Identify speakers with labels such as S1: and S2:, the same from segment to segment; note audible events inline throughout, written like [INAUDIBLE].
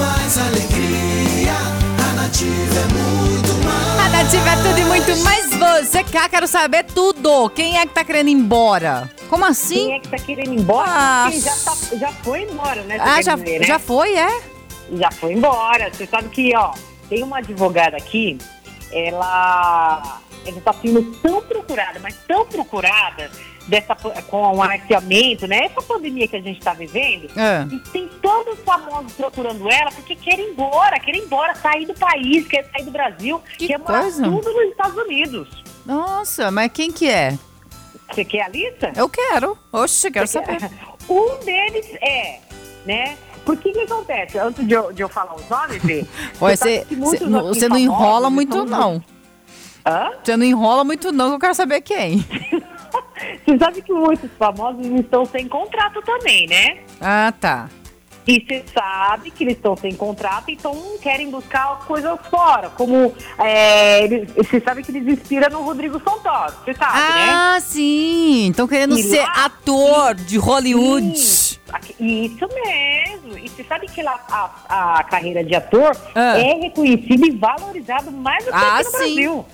S1: mais alegria. A nativa é muito mais.
S2: A nativa é tudo e muito mais você, cá, quero saber tudo. Quem é que tá querendo ir embora? Como
S3: Quem
S2: assim?
S3: é que tá querendo ir embora?
S2: Ah,
S3: Quem já, tá- já foi embora, né?
S2: Ah, já,
S3: dizer, né?
S2: já foi, é?
S3: Já foi embora. Você sabe que, ó, tem uma advogada aqui, ela, ela tá sendo tão procurada, mas tão procurada dessa, com o arqueamento, né? Essa pandemia que a gente tá vivendo.
S2: É.
S3: E tem todos os famosos procurando ela porque querem ir embora, querem ir embora, sair do país, querem sair do Brasil,
S2: Que
S3: quer morar
S2: coisa.
S3: tudo nos Estados Unidos.
S2: Nossa, mas quem que é?
S3: Você quer a lista?
S2: Eu quero. Oxe, quero
S3: Você quer?
S2: saber. [LAUGHS]
S3: Um deles é, né? Porque que acontece? Antes de eu, de eu falar os nomes, [LAUGHS] sabe
S2: você, você não- você não enrola muito, não.
S3: Hã?
S2: Você não enrola muito, não, que eu quero saber quem. [LAUGHS]
S3: Você sabe que muitos famosos estão sem contrato também, né?
S2: Ah, tá.
S3: E você sabe que eles estão sem contrato, então querem buscar coisas fora. Como é, você sabe que eles inspiram no Rodrigo Santoro, você sabe, né?
S2: Ah, sim. Estão querendo
S3: E
S2: ser
S3: lá-
S2: ator de Hollywood.
S3: Isso, aqui- isso mesmo. E você sabe que lá a, a carreira de ator
S2: Ah.
S3: é reconhecida e valorizada mais do que
S2: Ah,
S3: aqui no
S2: sim.
S3: Brasil.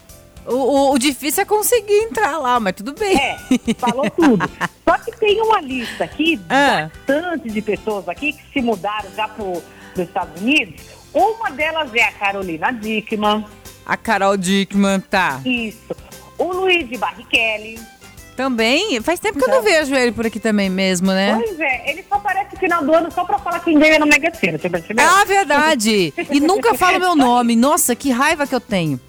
S2: O, o- o difícil é conseguir entrar lá, mas tudo bem.
S3: É, falou tudo. [LAUGHS] Só que tem uma lista aqui,
S2: Ah.
S3: bastante de pessoas aqui que se mudaram já para os Estados Unidos. Uma delas é a Carolina Dickman,
S2: A Carol Dickman, tá.
S3: isso. O Luiz de Barrichelli.
S2: Também, faz tempo que eu não vejo ele por aqui também mesmo, né?
S3: Pois é, ele só aparece no final do ano só para falar quem ganha no Mega Sena, você percebeu?
S2: Ah, verdade! E nunca fala meu nome. Nossa, que raiva que eu tenho.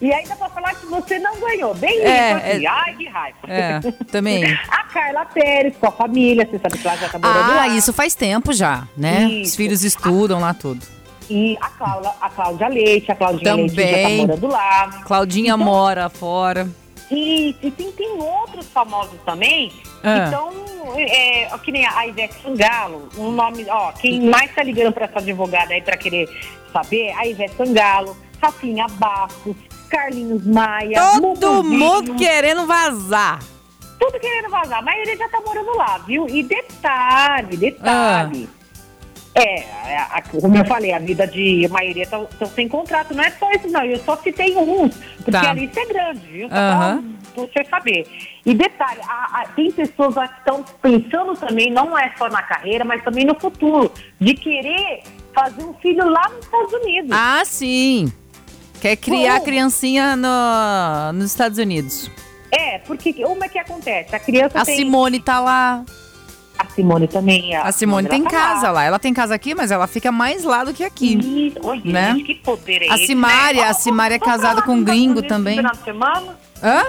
S3: E ainda pra falar que você não ganhou. Bem
S2: É,
S3: isso aqui.
S2: é-
S3: Ai, que raiva.
S2: É, também. [LAUGHS]
S3: A Carla Pérez com a família, você sabe que ela já tá morando
S2: Ah,
S3: lá.
S2: isso faz tempo já, né? Os
S3: Isso.
S2: filhos estudam lá tudo.
S3: E a, Cláudia, a Cláudia Leite, a Claudinha Leite já tá
S2: Também.
S3: morando lá.
S2: Claudinha
S3: Então-
S2: mora fora.
S3: E, e tem, tem outros famosos também.
S2: Ah.
S3: Então, é, que nem a Ivete Sangalo, um nome, ó, quem mais tá ligando pra essa advogada aí pra querer saber, a Ivete Sangalo, Rafinha Bastos, Carlinhos Maia,
S2: Todo mundo querendo vazar.
S3: tudo querendo vazar, a maioria já tá morando lá, viu? E detalhe, detalhe.
S2: Ah.
S3: É, a- a- como eu falei, a vida de maioria estão sem contrato. Não é só isso, não. Eu só citei uns, porque
S2: Tá.
S3: a lista é grande, viu? Só
S2: Aham.
S3: pra você saber. E detalhe, a- tem pessoas lá que estão pensando também, não é só na carreira, mas também no futuro, de querer fazer um filho lá nos Estados Unidos.
S2: Ah, sim. Quer criar
S3: Bom.
S2: criancinha no, nos Estados Unidos.
S3: É, porque como é que acontece? A criança
S2: A
S3: tem.
S2: Simone tá lá.
S3: A Simone também.
S2: A Simone tem
S3: tá
S2: casa lá. Ela tem casa aqui, mas ela fica mais lá do que aqui.
S3: Olha,
S2: né?
S3: gente, que poder é
S2: A
S3: esse,
S2: Simária,
S3: né?
S2: a Simária é casada
S3: lá
S2: com um gringo também.
S3: Final de semana?
S2: Hã?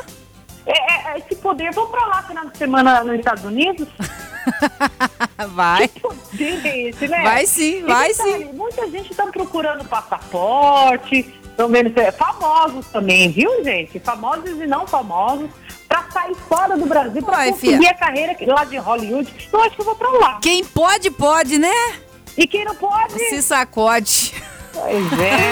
S3: É, é, é esse poder, vamos pra lá final de semana nos Estados Unidos? [LAUGHS]
S2: Vai.
S3: Que poder é esse, né?
S2: Vai sim,
S3: E
S2: vai
S3: detalhe, Muita gente tá procurando passaporte, estão vendo é, famosos também, viu, gente? Famosos e não famosos, pra sair fora do Brasil, pra
S2: Vai,
S3: conseguir
S2: fia.
S3: a carreira lá de Hollywood. Eu acho que eu vou pra lá.
S2: Quem pode, pode, né?
S3: E quem não pode,
S2: Se sacode.
S3: pois é. [LAUGHS]